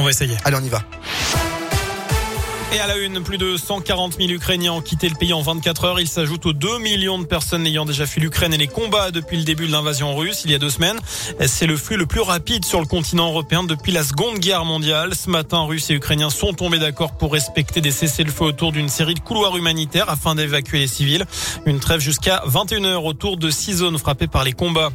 On va essayer. Allez, on y va. Et à la une, plus de 140 000 Ukrainiens ont quitté le pays en 24 heures. Il s'ajoute aux 2 millions de personnes ayant déjà fui l'Ukraine et les combats depuis le début de l'invasion russe il y a deux semaines. C'est le flux le plus rapide sur le continent européen depuis la Seconde Guerre mondiale. Ce matin, Russes et Ukrainiens sont tombés d'accord pour respecter des cessez-le-feu autour d'une série de couloirs humanitaires afin d'évacuer les civils. Une trêve jusqu'à 21 heures autour de six zones frappées par les combats.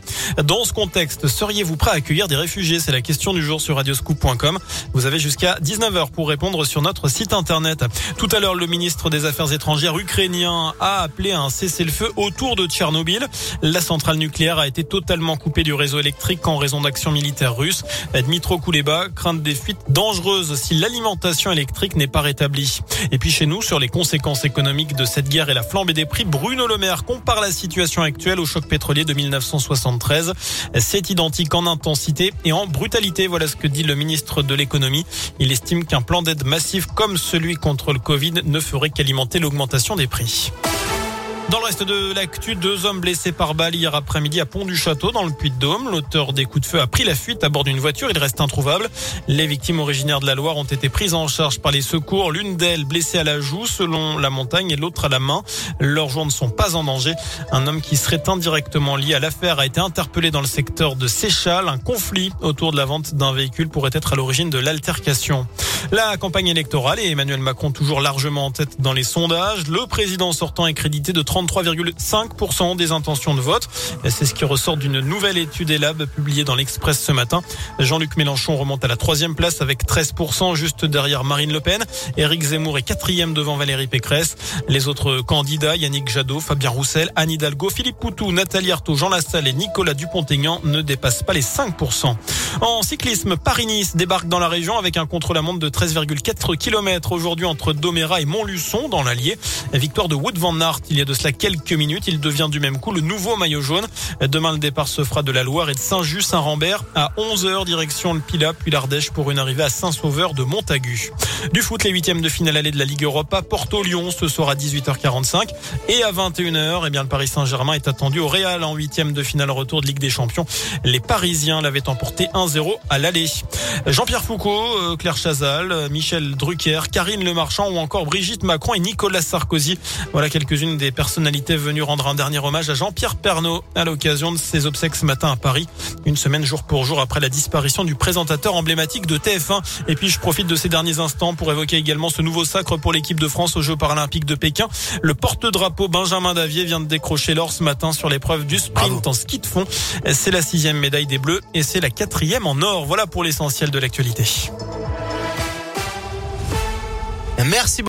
Dans ce contexte, seriez-vous prêt à accueillir des réfugiés? C'est la question du jour sur radioscoop.com. Vous avez jusqu'à 19h pour répondre sur notre site internet. Tout à l'heure, le ministre des Affaires étrangères ukrainien a appelé à un cessez-le-feu autour de Tchernobyl. La centrale nucléaire a été totalement coupée du réseau électrique en raison d'actions militaires russes. Dmitro Kuleba craint des fuites dangereuses si l'alimentation électrique n'est pas rétablie. Et puis chez nous, sur les conséquences économiques de cette guerre et la flambée des prix, Bruno Le Maire compare la situation actuelle au choc pétrolier de 1973. C'est identique en intensité et en brutalité. Voilà ce que dit le ministre de l'économie. Il estime qu'un plan d'aide massif comme celui contre le Covid ne ferait qu'alimenter l'augmentation des prix. Dans le reste de l'actu, deux hommes blessés par balle hier après-midi à Pont-du-Château dans le Puy-de-Dôme. L'auteur des coups de feu a pris la fuite à bord d'une voiture. Il reste introuvable. Les victimes originaires de la Loire ont été prises en charge par les secours. L'une d'elles blessée à la joue selon la montagne et l'autre à la main. Leurs jours ne sont pas en danger. Un homme qui serait indirectement lié à l'affaire a été interpellé dans le secteur de Séchal. Un conflit autour de la vente d'un véhicule pourrait être à l'origine de l'altercation. La campagne électorale et Emmanuel Macron toujours largement en tête dans les sondages. Le président sortant est crédité de 33,5% des intentions de vote. C'est ce qui ressort d'une nouvelle étude ELAB publiée dans l'Express ce matin. Jean-Luc Mélenchon remonte à la troisième place avec 13%, juste derrière Marine Le Pen. Éric Zemmour est quatrième devant Valérie Pécresse. Les autres candidats, Yannick Jadot, Fabien Roussel, Anne Hidalgo, Philippe Poutou, Nathalie Arthaud, Jean Lassalle et Nicolas Dupont-Aignan ne dépassent pas les 5%. En cyclisme, Paris-Nice débarque dans la région avec un contre-la-montre de 13,4 km aujourd'hui entre Doméra et Montluçon dans l'Allier. Victoire de Wood van Aert il y a de cela quelques minutes. Il devient du même coup le nouveau maillot jaune. Demain, le départ se fera de la Loire et de Saint-Just-Saint-Rambert à 11h direction le Pila puis l'Ardèche pour une arrivée à Saint-Sauveur de Montagu. Du foot, les huitièmes de finale allée de la Ligue Europa, Porto-Lyon ce soir à 18h45 et à 21h, eh bien le Paris Saint-Germain est attendu au Real en huitième de finale retour de Ligue des Champions. Les Parisiens l'avaient emporté 1-0 à l'aller. Jean-Pierre Foucault, euh, Claire Chazal, euh, Michel Drucker, Karine Le Marchand ou encore Brigitte Macron et Nicolas Sarkozy. Voilà quelques-unes des personnalités venues rendre un dernier hommage à Jean-Pierre Pernaud à l'occasion de ses obsèques ce matin à Paris. Une semaine jour pour jour après la disparition du présentateur emblématique de TF1. Et puis je profite de ces derniers instants pour évoquer également ce nouveau sacre pour l'équipe de France aux Jeux paralympiques de Pékin. Le porte-drapeau Benjamin Davier vient de décrocher l'or ce matin sur l'épreuve du sprint en ski de fond. C'est la sixième médaille des Bleus et c'est la quatrième en or. Voilà pour l'essentiel de l'actualité. Merci beaucoup.